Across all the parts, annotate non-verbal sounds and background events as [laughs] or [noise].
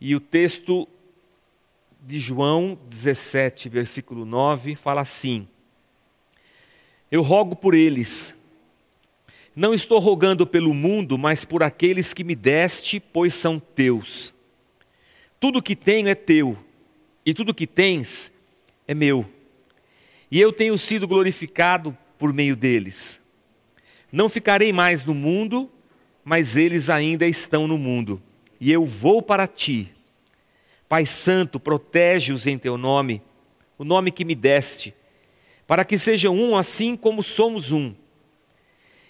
E o texto de João 17, versículo 9, fala assim: Eu rogo por eles. Não estou rogando pelo mundo, mas por aqueles que me deste, pois são teus. Tudo que tenho é teu, e tudo que tens é meu. E eu tenho sido glorificado por meio deles. Não ficarei mais no mundo, mas eles ainda estão no mundo. E eu vou para ti. Pai Santo, protege-os em teu nome, o nome que me deste, para que sejam um assim como somos um.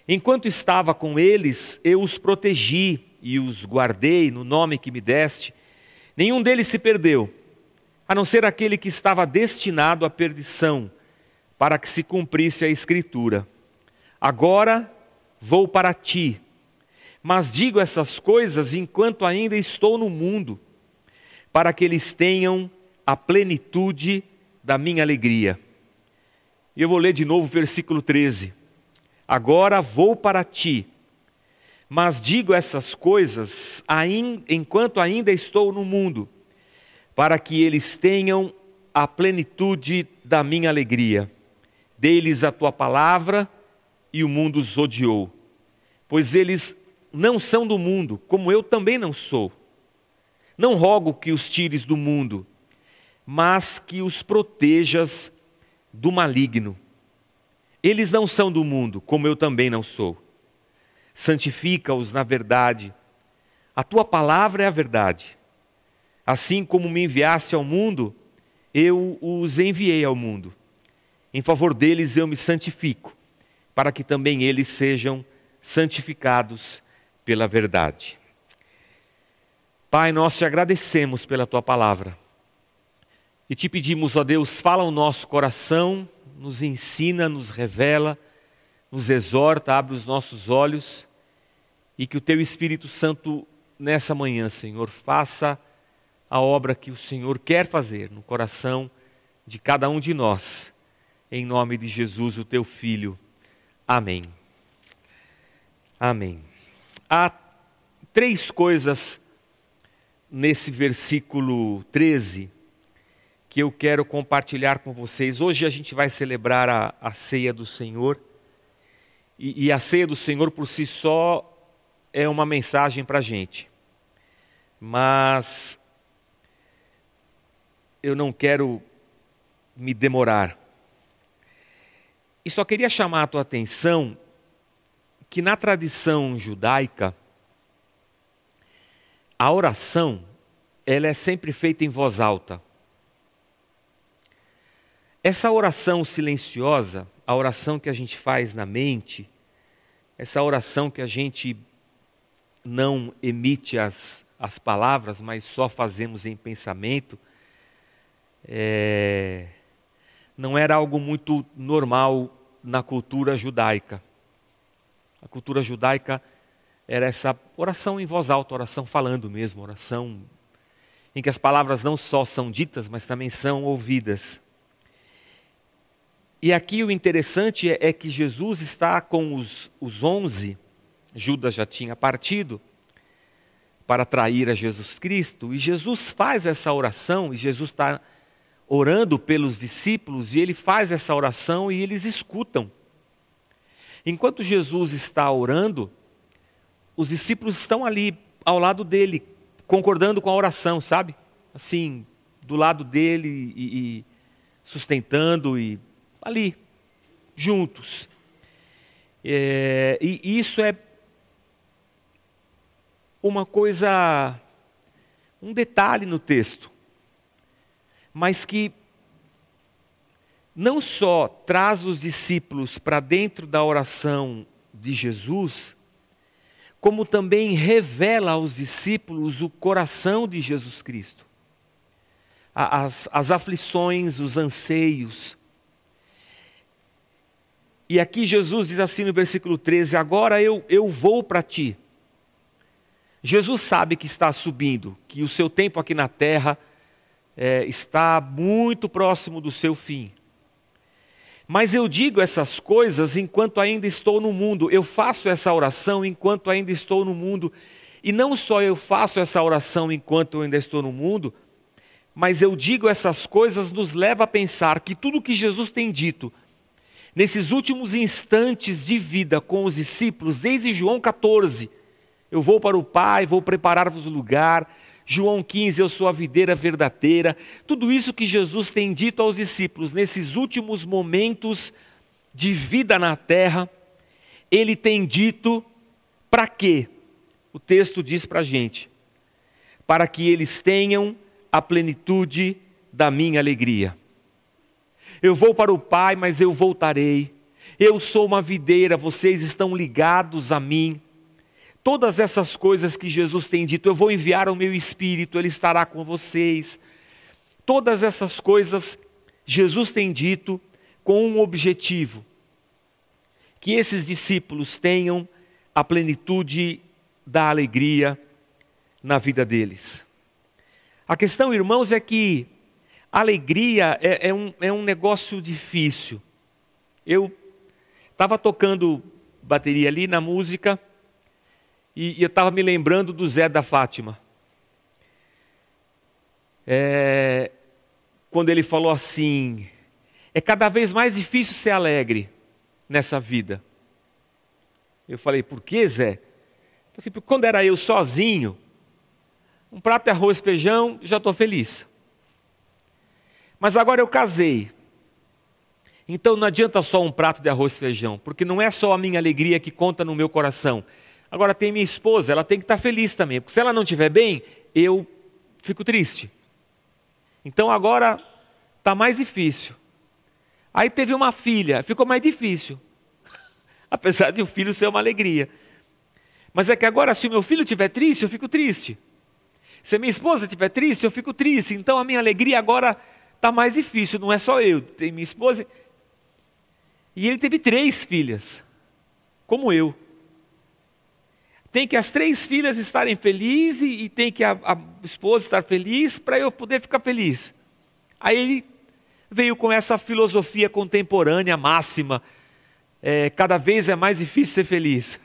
Enquanto estava com eles, eu os protegi e os guardei no nome que me deste. Nenhum deles se perdeu, a não ser aquele que estava destinado à perdição, para que se cumprisse a Escritura. Agora vou para ti, mas digo essas coisas enquanto ainda estou no mundo para que eles tenham a plenitude da minha alegria. E eu vou ler de novo o versículo 13. Agora vou para ti, mas digo essas coisas enquanto ainda estou no mundo, para que eles tenham a plenitude da minha alegria. Dê-lhes a tua palavra e o mundo os odiou, pois eles não são do mundo, como eu também não sou. Não rogo que os tires do mundo, mas que os protejas do maligno. Eles não são do mundo, como eu também não sou. Santifica-os na verdade. A tua palavra é a verdade. Assim como me enviaste ao mundo, eu os enviei ao mundo. Em favor deles eu me santifico, para que também eles sejam santificados pela verdade. Pai, nós te agradecemos pela tua palavra. E te pedimos, ó Deus, fala o nosso coração, nos ensina, nos revela, nos exorta, abre os nossos olhos e que o teu Espírito Santo nessa manhã, Senhor, faça a obra que o Senhor quer fazer no coração de cada um de nós. Em nome de Jesus, o teu filho. Amém. Amém. Há três coisas nesse versículo 13 que eu quero compartilhar com vocês. Hoje a gente vai celebrar a, a ceia do Senhor. E, e, a ceia do Senhor por si só é uma mensagem para a gente. Mas eu não quero me demorar. E só queria chamar a tua atenção que na tradição judaica, a oração, ela é sempre feita em voz alta. Essa oração silenciosa, a oração que a gente faz na mente, essa oração que a gente não emite as, as palavras, mas só fazemos em pensamento, é, não era algo muito normal na cultura judaica. A cultura judaica era essa oração em voz alta, oração falando mesmo, oração em que as palavras não só são ditas, mas também são ouvidas. E aqui o interessante é, é que Jesus está com os, os onze, Judas já tinha partido para trair a Jesus Cristo, e Jesus faz essa oração, e Jesus está orando pelos discípulos, e ele faz essa oração e eles escutam. Enquanto Jesus está orando, os discípulos estão ali ao lado dele, concordando com a oração, sabe? Assim, do lado dele e, e sustentando e ali, juntos. É, e isso é uma coisa, um detalhe no texto, mas que não só traz os discípulos para dentro da oração de Jesus, como também revela aos discípulos o coração de Jesus Cristo. As, as aflições, os anseios. E aqui Jesus diz assim no versículo 13: Agora eu, eu vou para ti. Jesus sabe que está subindo, que o seu tempo aqui na terra é, está muito próximo do seu fim. Mas eu digo essas coisas enquanto ainda estou no mundo, eu faço essa oração enquanto ainda estou no mundo. E não só eu faço essa oração enquanto ainda estou no mundo, mas eu digo essas coisas nos leva a pensar que tudo que Jesus tem dito nesses últimos instantes de vida com os discípulos, desde João 14, eu vou para o Pai, vou preparar-vos o lugar. João 15, eu sou a videira verdadeira. Tudo isso que Jesus tem dito aos discípulos nesses últimos momentos de vida na terra, ele tem dito para quê? O texto diz para a gente: para que eles tenham a plenitude da minha alegria. Eu vou para o Pai, mas eu voltarei. Eu sou uma videira, vocês estão ligados a mim. Todas essas coisas que Jesus tem dito, eu vou enviar o meu espírito, ele estará com vocês. Todas essas coisas Jesus tem dito com um objetivo: que esses discípulos tenham a plenitude da alegria na vida deles. A questão, irmãos, é que alegria é, é, um, é um negócio difícil. Eu estava tocando bateria ali na música e, e eu estava me lembrando do Zé da Fátima. É, quando ele falou assim: é cada vez mais difícil ser alegre nessa vida. Eu falei, por que, Zé? Assim, porque quando era eu sozinho, um prato de arroz e feijão, já estou feliz. Mas agora eu casei. Então não adianta só um prato de arroz e feijão, porque não é só a minha alegria que conta no meu coração. Agora tem minha esposa, ela tem que estar feliz também, porque se ela não estiver bem, eu fico triste. Então agora está mais difícil. Aí teve uma filha, ficou mais difícil. [laughs] Apesar de o filho ser uma alegria. Mas é que agora, se o meu filho estiver triste, eu fico triste. Se a minha esposa estiver triste, eu fico triste. Então a minha alegria agora está mais difícil. Não é só eu, tem minha esposa. E ele teve três filhas, como eu. Tem que as três filhas estarem felizes e tem que a, a esposa estar feliz para eu poder ficar feliz. Aí ele veio com essa filosofia contemporânea máxima. É, cada vez é mais difícil ser feliz.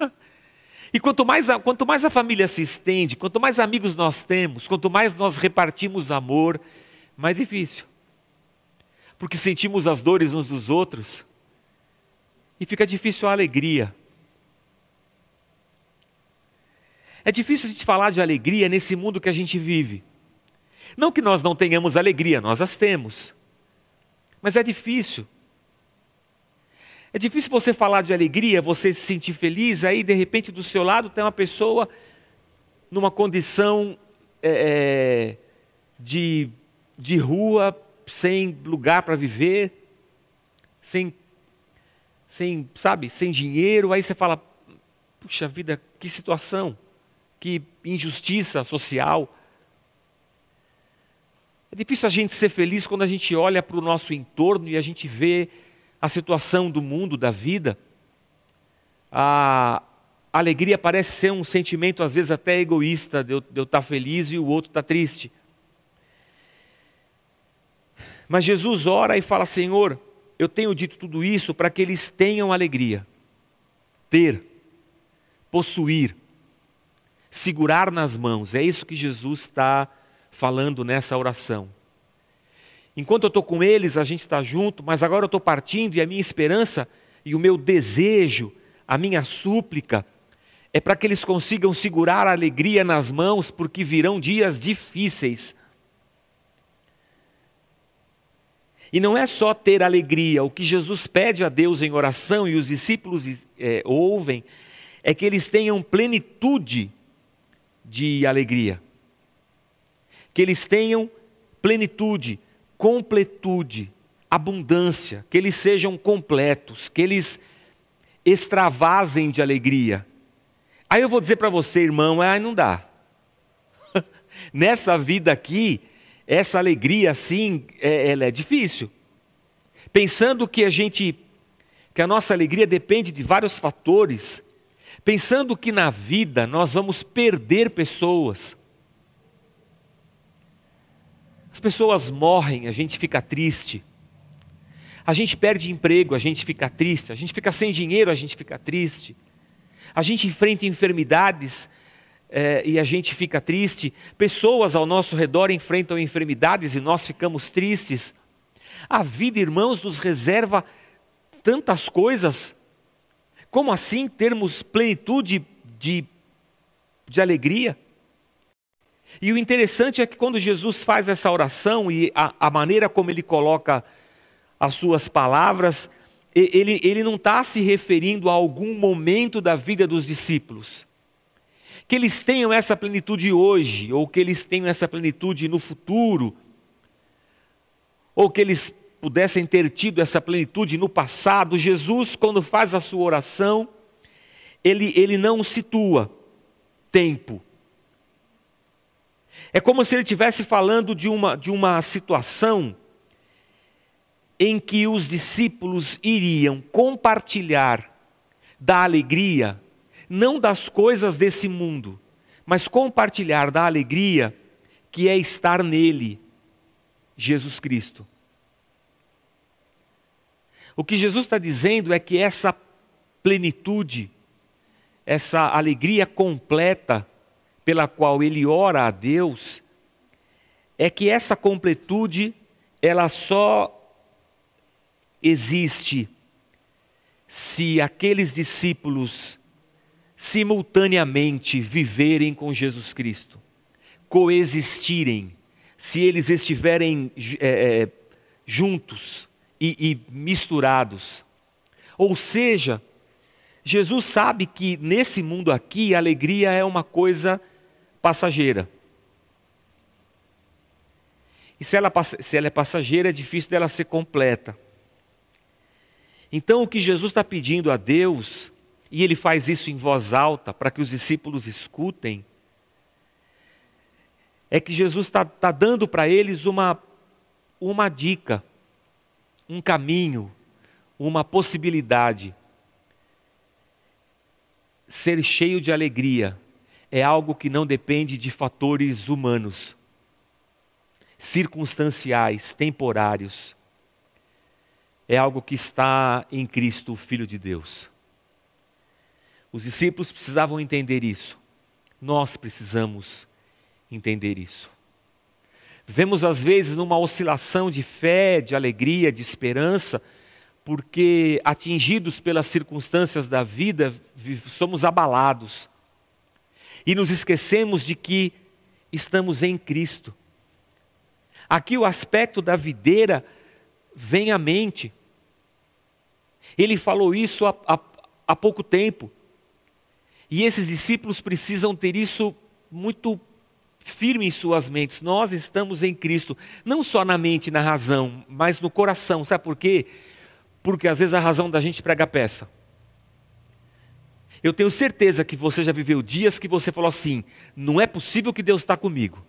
[laughs] E quanto mais, a, quanto mais a família se estende, quanto mais amigos nós temos, quanto mais nós repartimos amor, mais difícil. Porque sentimos as dores uns dos outros e fica difícil a alegria. É difícil a gente falar de alegria nesse mundo que a gente vive. Não que nós não tenhamos alegria, nós as temos. Mas é difícil. É difícil você falar de alegria, você se sentir feliz, aí de repente do seu lado tem uma pessoa numa condição é, é de, de rua, sem lugar para viver, sem, sem, sabe, sem dinheiro, aí você fala, puxa vida, que situação, que injustiça social. É difícil a gente ser feliz quando a gente olha para o nosso entorno e a gente vê a situação do mundo, da vida. A alegria parece ser um sentimento, às vezes, até egoísta, de eu, de eu estar feliz e o outro está triste. Mas Jesus ora e fala: Senhor, eu tenho dito tudo isso para que eles tenham alegria. Ter, possuir, segurar nas mãos. É isso que Jesus está falando nessa oração. Enquanto eu estou com eles, a gente está junto, mas agora eu estou partindo e a minha esperança e o meu desejo, a minha súplica, é para que eles consigam segurar a alegria nas mãos, porque virão dias difíceis. E não é só ter alegria, o que Jesus pede a Deus em oração e os discípulos é, ouvem, é que eles tenham plenitude de alegria que eles tenham plenitude, completude, abundância, que eles sejam completos, que eles extravasem de alegria. Aí eu vou dizer para você, irmão, ah, não dá. [laughs] Nessa vida aqui, essa alegria assim, é, ela é difícil. Pensando que a gente, que a nossa alegria depende de vários fatores, pensando que na vida nós vamos perder pessoas, as pessoas morrem, a gente fica triste. A gente perde emprego, a gente fica triste. A gente fica sem dinheiro, a gente fica triste. A gente enfrenta enfermidades é, e a gente fica triste, pessoas ao nosso redor enfrentam enfermidades e nós ficamos tristes. A vida, irmãos, nos reserva tantas coisas. Como assim termos plenitude de, de alegria? E o interessante é que quando Jesus faz essa oração e a, a maneira como ele coloca as suas palavras, ele, ele não está se referindo a algum momento da vida dos discípulos. Que eles tenham essa plenitude hoje, ou que eles tenham essa plenitude no futuro, ou que eles pudessem ter tido essa plenitude no passado. Jesus, quando faz a sua oração, ele, ele não situa tempo. É como se ele estivesse falando de uma, de uma situação em que os discípulos iriam compartilhar da alegria, não das coisas desse mundo, mas compartilhar da alegria que é estar nele, Jesus Cristo. O que Jesus está dizendo é que essa plenitude, essa alegria completa pela qual ele ora a Deus, é que essa completude, ela só existe se aqueles discípulos simultaneamente viverem com Jesus Cristo, coexistirem, se eles estiverem é, juntos e, e misturados. Ou seja, Jesus sabe que nesse mundo aqui a alegria é uma coisa passageira. E se ela, se ela é passageira, é difícil dela ser completa. Então, o que Jesus está pedindo a Deus, e ele faz isso em voz alta para que os discípulos escutem, é que Jesus está tá dando para eles uma, uma dica, um caminho, uma possibilidade. Ser cheio de alegria é algo que não depende de fatores humanos, circunstanciais, temporários é algo que está em Cristo, o Filho de Deus. Os discípulos precisavam entender isso. Nós precisamos entender isso. Vemos às vezes numa oscilação de fé, de alegria, de esperança, porque atingidos pelas circunstâncias da vida, somos abalados. E nos esquecemos de que estamos em Cristo. Aqui o aspecto da videira vem à mente. Ele falou isso há, há, há pouco tempo. E esses discípulos precisam ter isso muito firme em suas mentes. Nós estamos em Cristo, não só na mente, na razão, mas no coração. Sabe por quê? Porque às vezes a razão da gente prega peça. Eu tenho certeza que você já viveu dias que você falou assim: não é possível que Deus está comigo.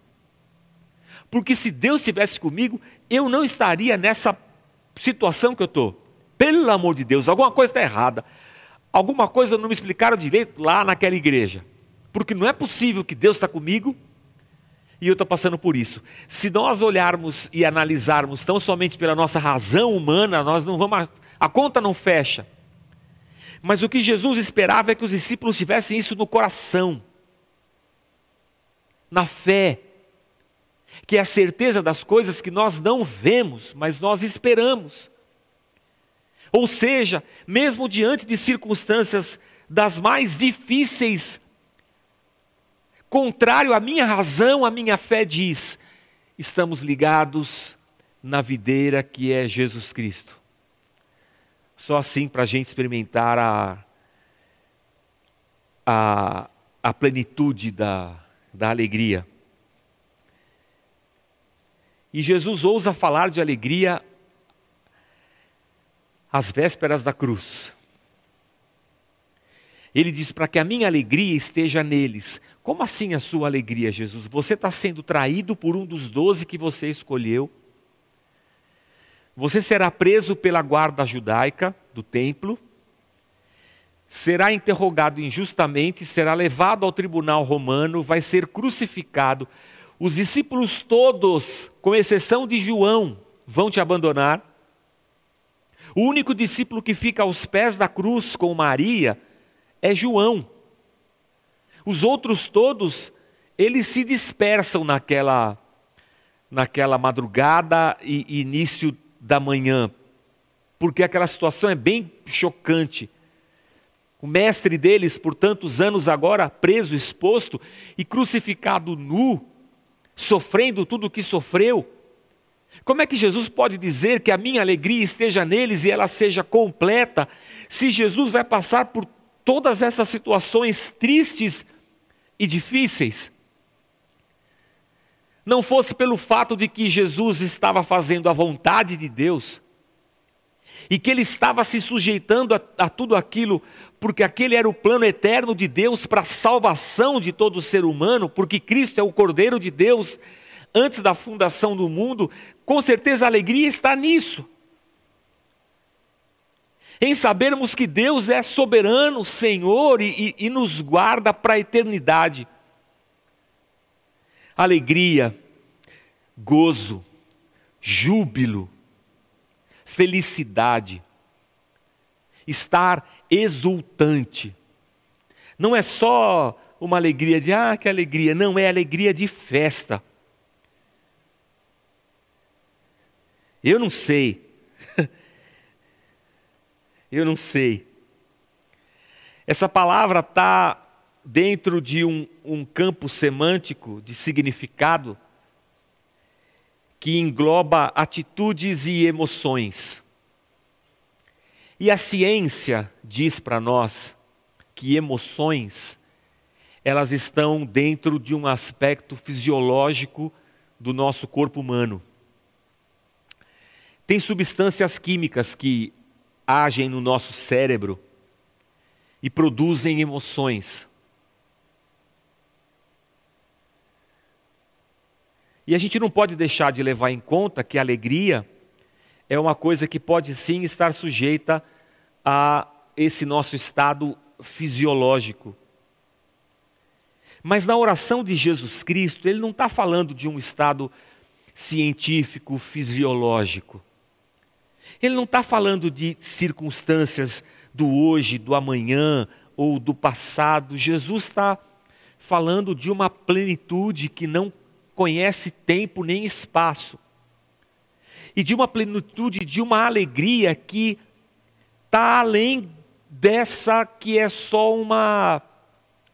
Porque se Deus estivesse comigo, eu não estaria nessa situação que eu estou. Pelo amor de Deus, alguma coisa está errada. Alguma coisa não me explicaram direito lá naquela igreja. Porque não é possível que Deus está comigo e eu estou passando por isso. Se nós olharmos e analisarmos tão somente pela nossa razão humana, nós não vamos. A conta não fecha. Mas o que Jesus esperava é que os discípulos tivessem isso no coração, na fé, que é a certeza das coisas que nós não vemos, mas nós esperamos. Ou seja, mesmo diante de circunstâncias das mais difíceis, contrário à minha razão, a minha fé diz, estamos ligados na videira que é Jesus Cristo. Só assim para a gente experimentar a, a, a plenitude da, da alegria. E Jesus ousa falar de alegria às vésperas da cruz. Ele diz: para que a minha alegria esteja neles. Como assim a sua alegria, Jesus? Você está sendo traído por um dos doze que você escolheu. Você será preso pela guarda judaica do templo. Será interrogado injustamente, será levado ao tribunal romano, vai ser crucificado os discípulos todos, com exceção de João, vão te abandonar. O único discípulo que fica aos pés da cruz com Maria é João. Os outros todos, eles se dispersam naquela, naquela madrugada e início da manhã, porque aquela situação é bem chocante. O mestre deles, por tantos anos agora preso, exposto e crucificado nu, sofrendo tudo o que sofreu. Como é que Jesus pode dizer que a minha alegria esteja neles e ela seja completa, se Jesus vai passar por todas essas situações tristes e difíceis? Não fosse pelo fato de que Jesus estava fazendo a vontade de Deus, e que ele estava se sujeitando a, a, tudo aquilo, porque aquele era o plano eterno de Deus para a salvação de todo ser humano, porque Cristo é o Cordeiro de Deus antes da fundação do mundo, com certeza a alegria está nisso. Em sabermos que Deus é soberano, Senhor e, e, e nos guarda para a eternidade. Alegria, gozo, júbilo, felicidade, estar exultante. Não é só uma alegria de, ah, que alegria, não, é alegria de festa. Eu não sei. Eu não sei. Essa palavra está dentro de um, um campo semântico de significado que engloba atitudes e emoções. E a ciência diz para nós que emoções elas estão dentro de um aspecto fisiológico do nosso corpo humano. Tem substâncias químicas que agem no nosso cérebro e produzem emoções. E a gente não pode deixar de levar em conta que a alegria é uma coisa que pode sim estar sujeita a esse nosso estado fisiológico. Mas na oração de Jesus Cristo, ele não está falando de um estado científico, fisiológico. Ele não está falando de circunstâncias do hoje, do amanhã ou do passado. Jesus está falando de uma plenitude que não conhece tempo nem espaço. E de uma plenitude, de uma alegria que está além dessa que é só uma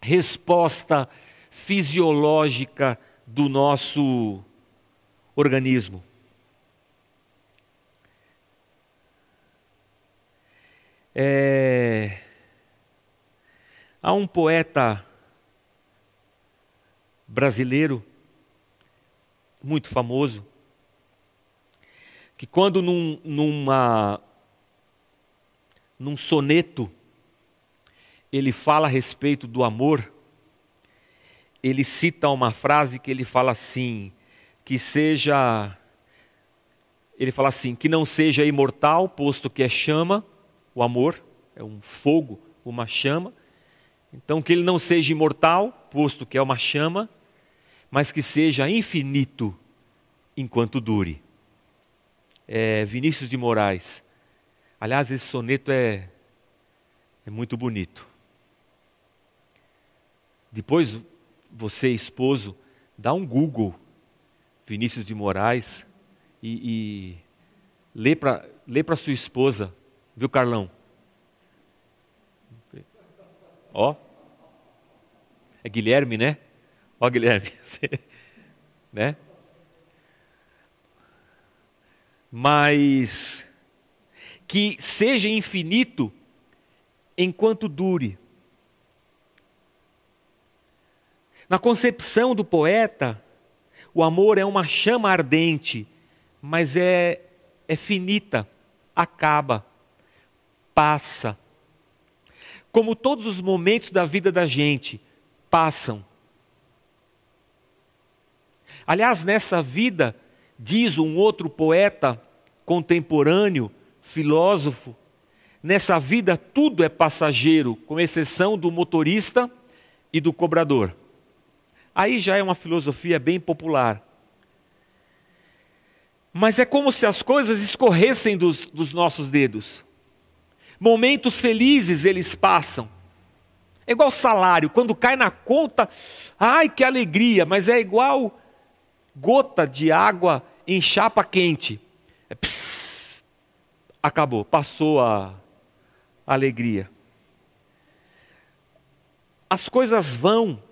resposta fisiológica do nosso organismo. É... Há um poeta brasileiro muito famoso, que quando num, numa, num soneto ele fala a respeito do amor, ele cita uma frase que ele fala assim, que seja, ele fala assim, que não seja imortal, posto que é chama, o amor é um fogo, uma chama, então que ele não seja imortal, posto que é uma chama, mas que seja infinito enquanto dure. É Vinícius de Moraes. Aliás, esse soneto é, é muito bonito. Depois, você, esposo, dá um Google, Vinícius de Moraes, e, e lê para lê sua esposa, viu, Carlão? Ó, é Guilherme, né? Ó, Guilherme, [laughs] né? Mas que seja infinito enquanto dure. Na concepção do poeta, o amor é uma chama ardente, mas é, é finita, acaba, passa. Como todos os momentos da vida da gente passam. Aliás, nessa vida, diz um outro poeta contemporâneo, filósofo, nessa vida tudo é passageiro, com exceção do motorista e do cobrador. Aí já é uma filosofia bem popular. Mas é como se as coisas escorressem dos, dos nossos dedos. Momentos felizes eles passam. É igual salário, quando cai na conta, ai que alegria, mas é igual gota de água em chapa quente. É, acabou, passou a alegria. As coisas vão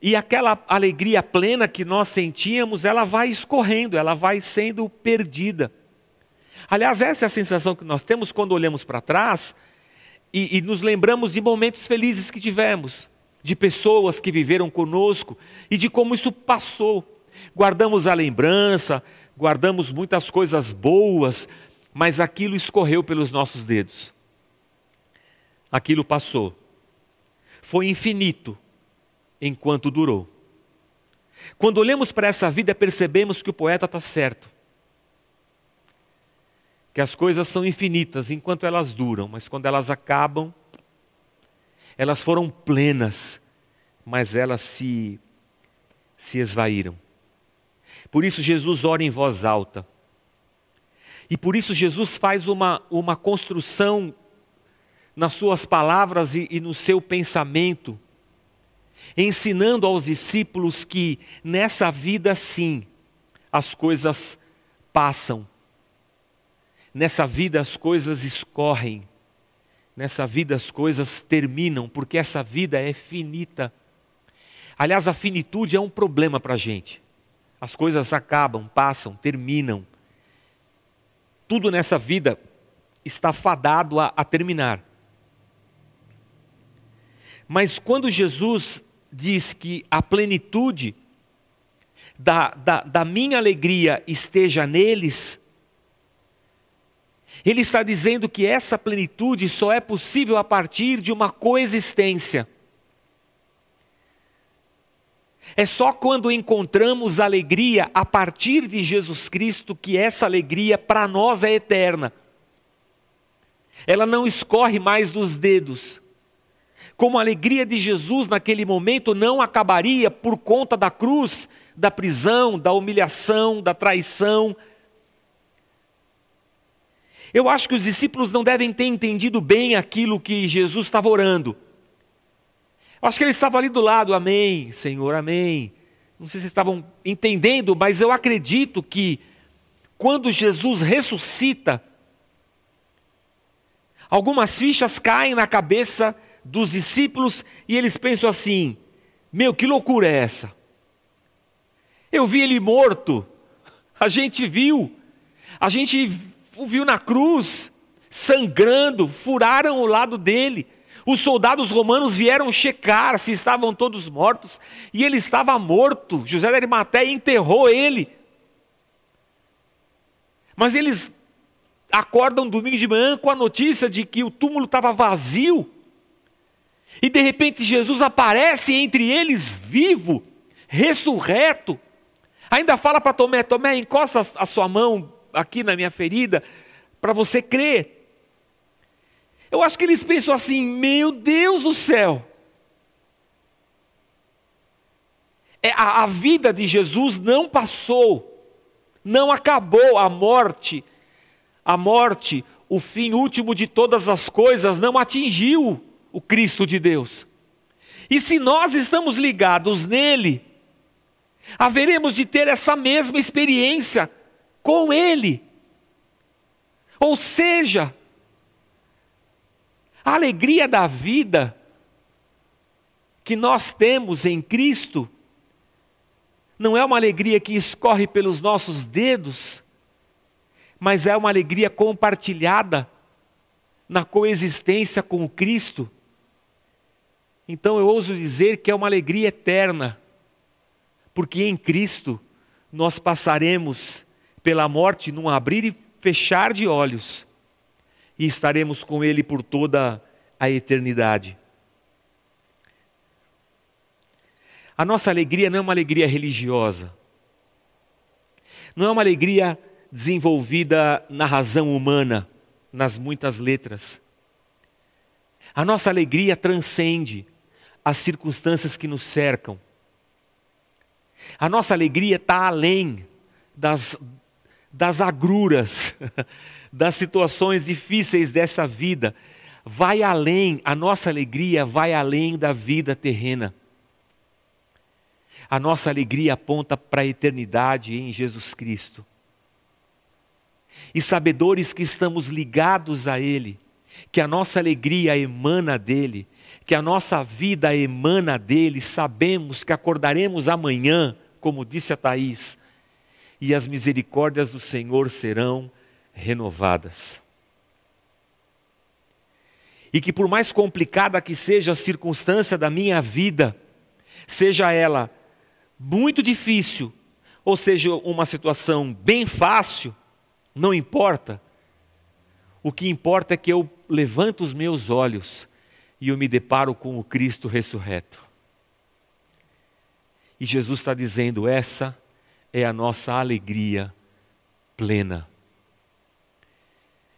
e aquela alegria plena que nós sentíamos, ela vai escorrendo, ela vai sendo perdida. Aliás, essa é a sensação que nós temos quando olhamos para trás e, e nos lembramos de momentos felizes que tivemos, de pessoas que viveram conosco e de como isso passou. Guardamos a lembrança, guardamos muitas coisas boas, mas aquilo escorreu pelos nossos dedos. Aquilo passou. Foi infinito enquanto durou. Quando olhamos para essa vida, percebemos que o poeta está certo. Que as coisas são infinitas enquanto elas duram, mas quando elas acabam, elas foram plenas, mas elas se, se esvaíram. Por isso, Jesus ora em voz alta. E por isso, Jesus faz uma, uma construção nas suas palavras e, e no seu pensamento ensinando aos discípulos que nessa vida sim as coisas passam. Nessa vida as coisas escorrem. Nessa vida as coisas terminam, porque essa vida é finita. Aliás, a finitude é um problema para a gente. As coisas acabam, passam, terminam. Tudo nessa vida está fadado a, a terminar. Mas quando Jesus diz que a plenitude da, da, da minha alegria esteja neles, ele está dizendo que essa plenitude só é possível a partir de uma coexistência. É só quando encontramos alegria a partir de Jesus Cristo que essa alegria para nós é eterna. Ela não escorre mais dos dedos como a alegria de Jesus naquele momento não acabaria por conta da cruz, da prisão, da humilhação, da traição. Eu acho que os discípulos não devem ter entendido bem aquilo que Jesus estava orando. Eu acho que ele estava ali do lado, amém, Senhor, amém. Não sei se estavam entendendo, mas eu acredito que quando Jesus ressuscita, algumas fichas caem na cabeça dos discípulos e eles pensam assim: meu, que loucura é essa? Eu vi ele morto, a gente viu, a gente o viu na cruz, sangrando, furaram o lado dele. Os soldados romanos vieram checar se estavam todos mortos, e ele estava morto. José de Arimateia enterrou ele. Mas eles acordam domingo de manhã com a notícia de que o túmulo estava vazio. E de repente Jesus aparece entre eles vivo, ressurreto. Ainda fala para Tomé: Tomé, encosta a sua mão aqui na minha ferida, para você crer. Eu acho que eles pensam assim: meu Deus do céu. É, a, a vida de Jesus não passou, não acabou a morte. A morte, o fim último de todas as coisas, não atingiu o Cristo de Deus. E se nós estamos ligados nele, haveremos de ter essa mesma experiência com ele. Ou seja, a alegria da vida que nós temos em Cristo não é uma alegria que escorre pelos nossos dedos, mas é uma alegria compartilhada na coexistência com Cristo então eu ouso dizer que é uma alegria eterna, porque em Cristo nós passaremos pela morte num abrir e fechar de olhos e estaremos com Ele por toda a eternidade. A nossa alegria não é uma alegria religiosa, não é uma alegria desenvolvida na razão humana, nas muitas letras. A nossa alegria transcende as circunstâncias que nos cercam. A nossa alegria está além das, das agruras, [laughs] das situações difíceis dessa vida. vai além, a nossa alegria vai além da vida terrena. A nossa alegria aponta para a eternidade em Jesus Cristo. E sabedores que estamos ligados a Ele, que a nossa alegria emana dele, que a nossa vida emana dele, sabemos que acordaremos amanhã, como disse a Thaís, e as misericórdias do Senhor serão renovadas. E que por mais complicada que seja a circunstância da minha vida, seja ela muito difícil, ou seja uma situação bem fácil, não importa. O que importa é que eu levanto os meus olhos e eu me deparo com o Cristo ressurreto. E Jesus está dizendo: essa é a nossa alegria plena.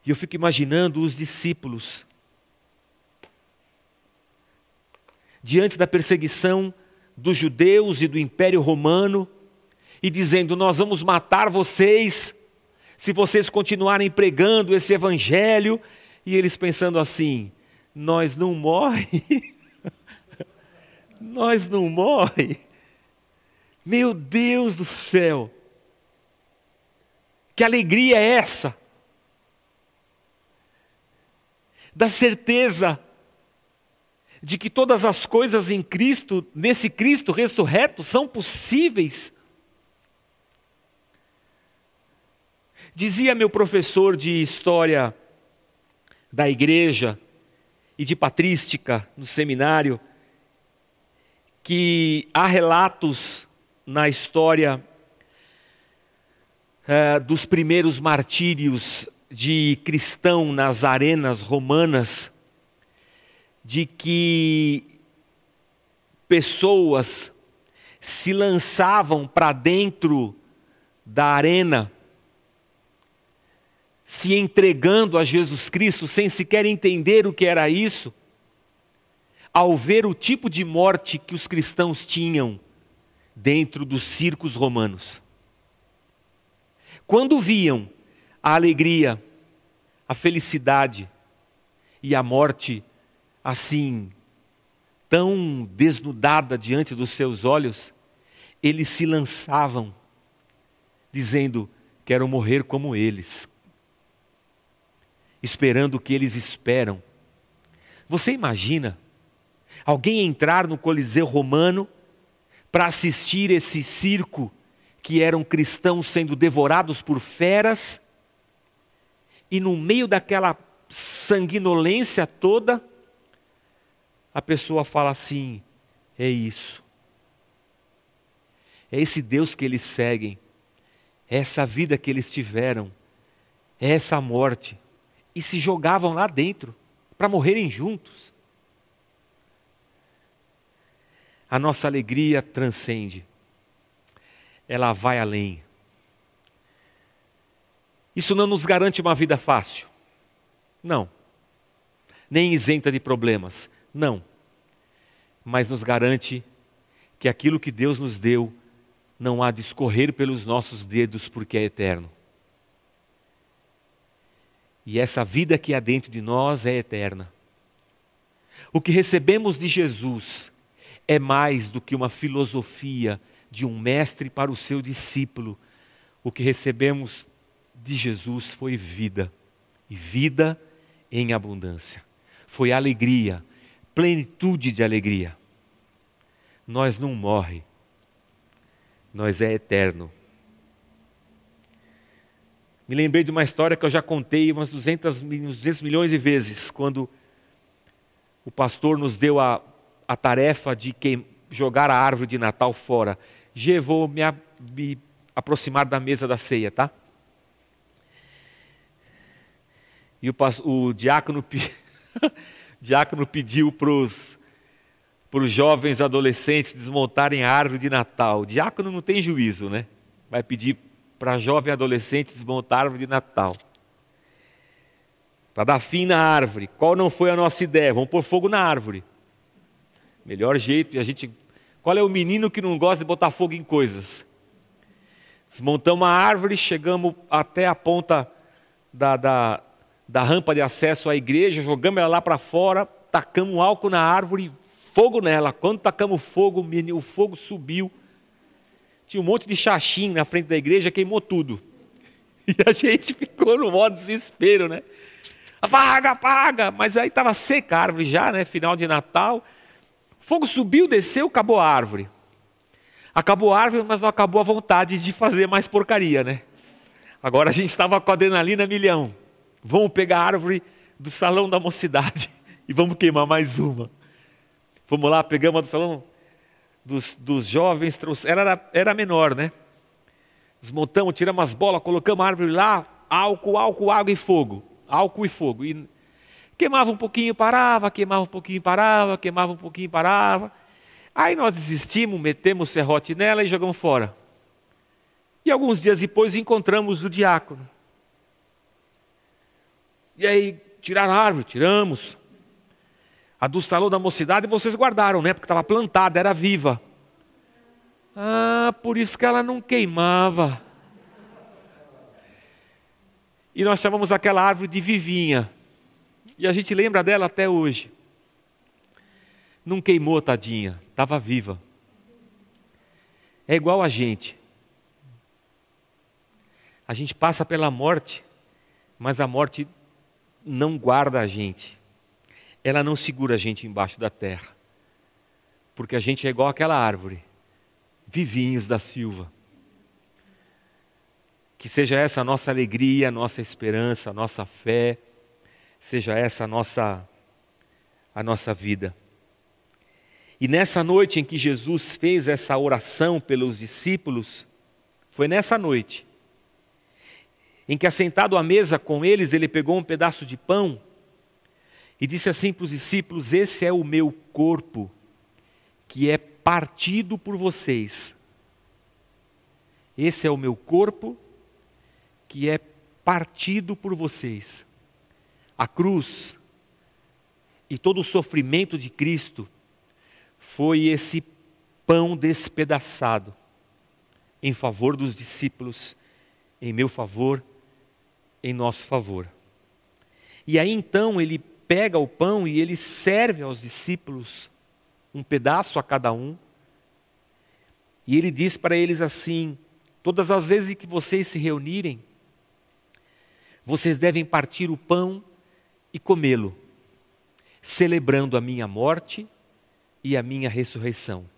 E eu fico imaginando os discípulos, diante da perseguição dos judeus e do Império Romano, e dizendo: Nós vamos matar vocês se vocês continuarem pregando esse evangelho. E eles pensando assim: Nós não morre, [laughs] nós não morre. Meu Deus do céu, que alegria é essa? Da certeza de que todas as coisas em Cristo, nesse Cristo ressurreto, são possíveis. Dizia meu professor de história da igreja e de patrística no seminário que há relatos na história é, dos primeiros martírios de cristão nas arenas romanas de que pessoas se lançavam para dentro da arena, se entregando a Jesus Cristo sem sequer entender o que era isso, ao ver o tipo de morte que os cristãos tinham dentro dos circos romanos. Quando viam a alegria, a felicidade e a morte assim, tão desnudada diante dos seus olhos, eles se lançavam, dizendo: Quero morrer como eles, esperando o que eles esperam. Você imagina alguém entrar no Coliseu Romano para assistir esse circo que eram cristãos sendo devorados por feras, e no meio daquela sanguinolência toda, a pessoa fala assim: é isso. É esse Deus que eles seguem, é essa vida que eles tiveram, é essa morte. E se jogavam lá dentro para morrerem juntos. A nossa alegria transcende, ela vai além. Isso não nos garante uma vida fácil, não, nem isenta de problemas, não. Mas nos garante que aquilo que Deus nos deu não há de escorrer pelos nossos dedos porque é eterno. E essa vida que há dentro de nós é eterna. O que recebemos de Jesus é mais do que uma filosofia de um mestre para o seu discípulo. O que recebemos de Jesus foi vida, e vida em abundância. Foi alegria, plenitude de alegria. Nós não morre, nós é eterno. Me lembrei de uma história que eu já contei umas 200, 200 milhões de vezes, quando o pastor nos deu a, a tarefa de jogar a árvore de Natal fora. Gê, vou me, me aproximar da mesa da ceia, tá? E o, o diácono [laughs] diácono pediu para os jovens adolescentes desmontarem a árvore de Natal. O diácono não tem juízo, né? Vai pedir para jovem adolescente desmontar a árvore de Natal. Para dar fim na árvore. Qual não foi a nossa ideia? Vamos pôr fogo na árvore. Melhor jeito. E a gente. Qual é o menino que não gosta de botar fogo em coisas? Desmontamos a árvore, chegamos até a ponta da, da da rampa de acesso à igreja, jogamos ela lá para fora, tacamos álcool na árvore, fogo nela. Quando tacamos fogo, o fogo subiu. Tinha um monte de xaxim na frente da igreja, queimou tudo. [laughs] E a gente ficou no modo desespero, né? Apaga, apaga! Mas aí estava seca a árvore já, né? Final de Natal. Fogo subiu, desceu, acabou a árvore. Acabou a árvore, mas não acabou a vontade de fazer mais porcaria, né? Agora a gente estava com a adrenalina milhão. Vamos pegar a árvore do salão da mocidade [laughs] e vamos queimar mais uma. Vamos lá, pegamos a do salão dos, dos jovens, era, era menor, né? Desmontamos, tiramos as bolas, colocamos a árvore lá, álcool, álcool, água e fogo. Álcool e fogo. E queimava um pouquinho, parava, queimava um pouquinho, parava, queimava um pouquinho, parava. Aí nós desistimos, metemos o serrote nela e jogamos fora. E alguns dias depois encontramos o diácono. E aí, tiraram a árvore, tiramos. A do salão da mocidade vocês guardaram, né? Porque estava plantada, era viva. Ah, por isso que ela não queimava. E nós chamamos aquela árvore de vivinha. E a gente lembra dela até hoje. Não queimou, tadinha, estava viva. É igual a gente. A gente passa pela morte, mas a morte não guarda a gente. Ela não segura a gente embaixo da terra. Porque a gente é igual aquela árvore, vivinhos da Silva. Que seja essa a nossa alegria, a nossa esperança, a nossa fé, seja essa a nossa a nossa vida. E nessa noite em que Jesus fez essa oração pelos discípulos, foi nessa noite em que, assentado à mesa com eles, ele pegou um pedaço de pão e disse assim para os discípulos: Esse é o meu corpo, que é partido por vocês. Esse é o meu corpo, que é partido por vocês. A cruz e todo o sofrimento de Cristo foi esse pão despedaçado em favor dos discípulos, em meu favor em nosso favor. E aí então ele pega o pão e ele serve aos discípulos um pedaço a cada um. E ele diz para eles assim: todas as vezes que vocês se reunirem, vocês devem partir o pão e comê-lo, celebrando a minha morte e a minha ressurreição.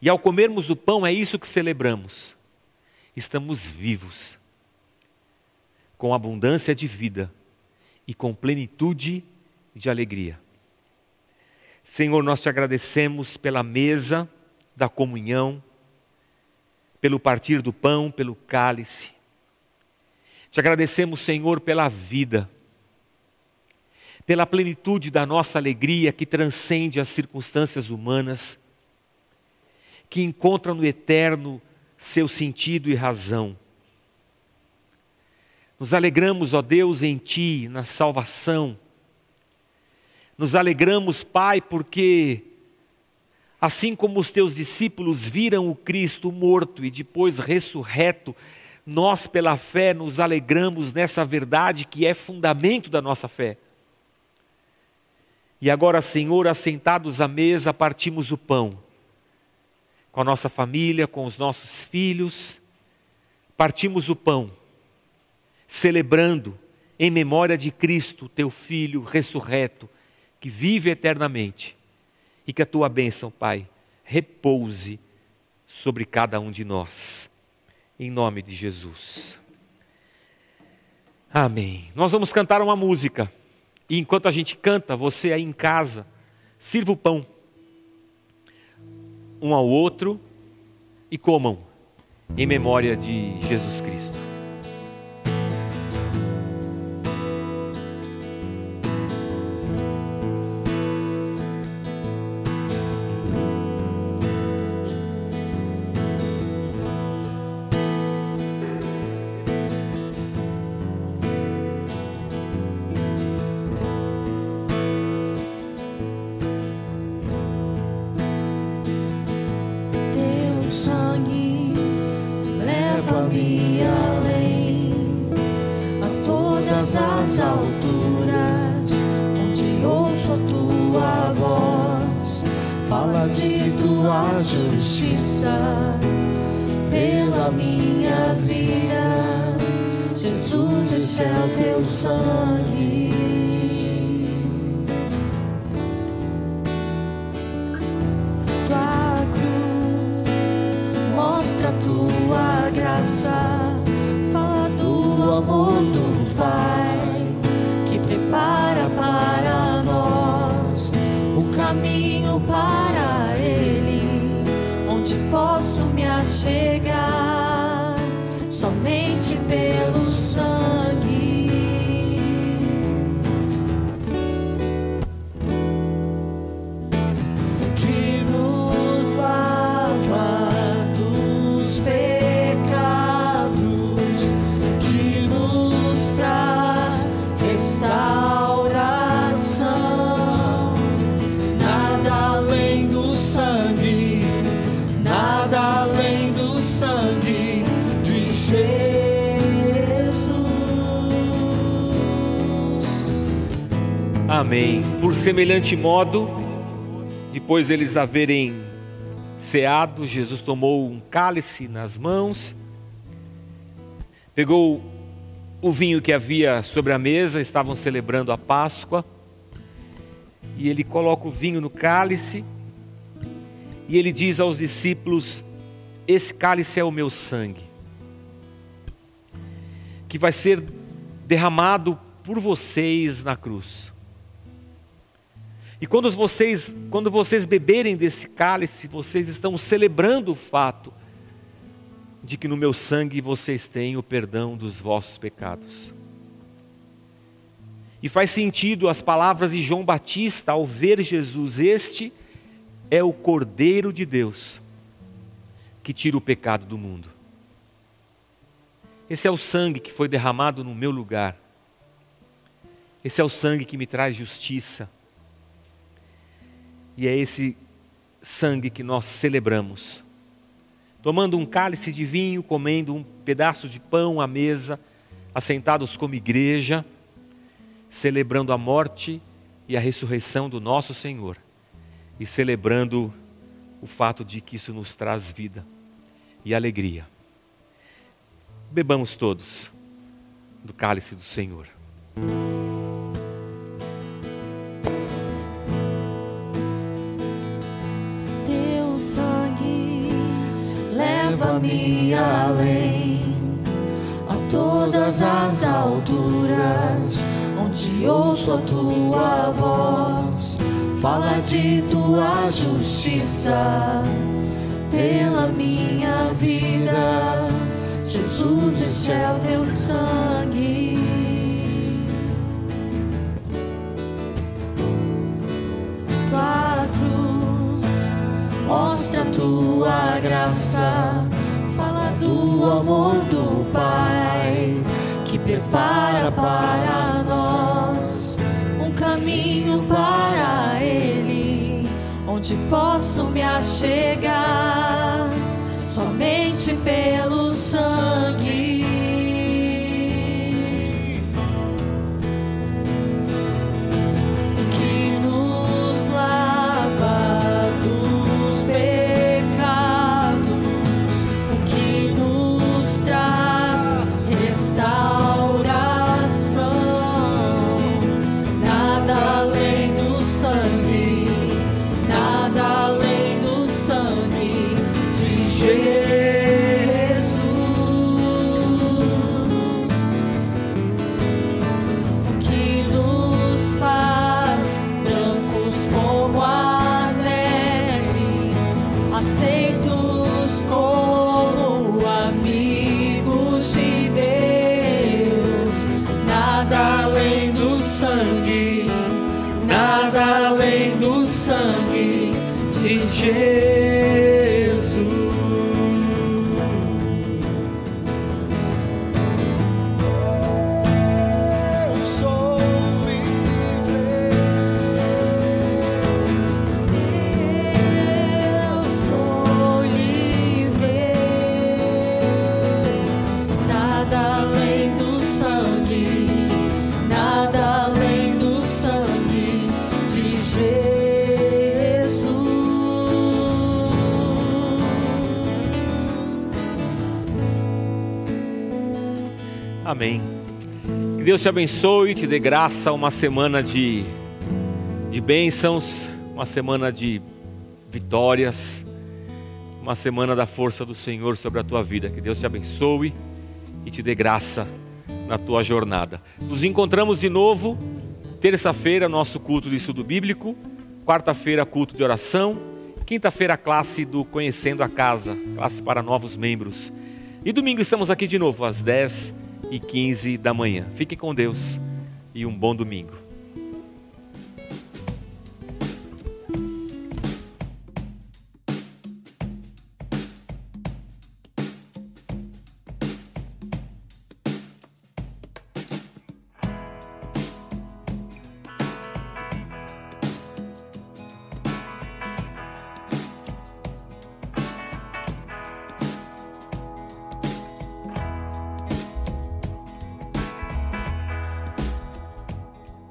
E ao comermos o pão, é isso que celebramos. Estamos vivos com abundância de vida e com plenitude de alegria. Senhor, nós te agradecemos pela mesa da comunhão, pelo partir do pão, pelo cálice. Te agradecemos, Senhor, pela vida, pela plenitude da nossa alegria que transcende as circunstâncias humanas, que encontra no eterno seu sentido e razão. Nos alegramos, ó Deus, em Ti, na salvação. Nos alegramos, Pai, porque, assim como os Teus discípulos viram o Cristo morto e depois ressurreto, nós, pela fé, nos alegramos nessa verdade que é fundamento da nossa fé. E agora, Senhor, assentados à mesa, partimos o pão com a nossa família, com os nossos filhos, partimos o pão celebrando em memória de Cristo, teu Filho ressurreto, que vive eternamente. E que a tua bênção, Pai, repouse sobre cada um de nós. Em nome de Jesus. Amém. Nós vamos cantar uma música. E enquanto a gente canta, você aí em casa, sirva o pão um ao outro e comam em memória de Jesus Cristo. Leva-me além a toda todas as alturas, onde ouço a tua voz, fala de tua justiça pela minha vida. Jesus, esse é o teu sangue. Tua graça, fala do amor do Pai sangue de Jesus. Amém. Por semelhante modo, depois deles haverem ceado, Jesus tomou um cálice nas mãos, pegou o vinho que havia sobre a mesa, estavam celebrando a Páscoa, e ele coloca o vinho no cálice, e ele diz aos discípulos: Esse cálice é o meu sangue, que vai ser derramado por vocês na cruz. E quando vocês, quando vocês beberem desse cálice, vocês estão celebrando o fato de que no meu sangue vocês têm o perdão dos vossos pecados. E faz sentido as palavras de João Batista ao ver Jesus: Este é o Cordeiro de Deus que tira o pecado do mundo. Esse é o sangue que foi derramado no meu lugar. Esse é o sangue que me traz justiça. E é esse sangue que nós celebramos. Tomando um cálice de vinho, comendo um pedaço de pão à mesa, assentados como igreja, celebrando a morte e a ressurreição do nosso Senhor e celebrando o fato de que isso nos traz vida e alegria. Bebamos todos do cálice do Senhor. Teu sangue leva-me além a todas as alturas, onde ouço a tua voz, fala de tua justiça pela minha vida. Jesus, este é o teu sangue. tua cruz mostra tua graça, fala do amor do Pai que prepara para onde posso me achegar. Somente pelo Amém. Que Deus te abençoe, te dê graça, uma semana de, de bênçãos, uma semana de vitórias, uma semana da força do Senhor sobre a tua vida. Que Deus te abençoe e te dê graça na tua jornada. Nos encontramos de novo, terça-feira, nosso culto de estudo bíblico, quarta-feira, culto de oração, quinta-feira, classe do Conhecendo a Casa, classe para novos membros. E domingo estamos aqui de novo, às 10 e 15 da manhã. Fique com Deus e um bom domingo.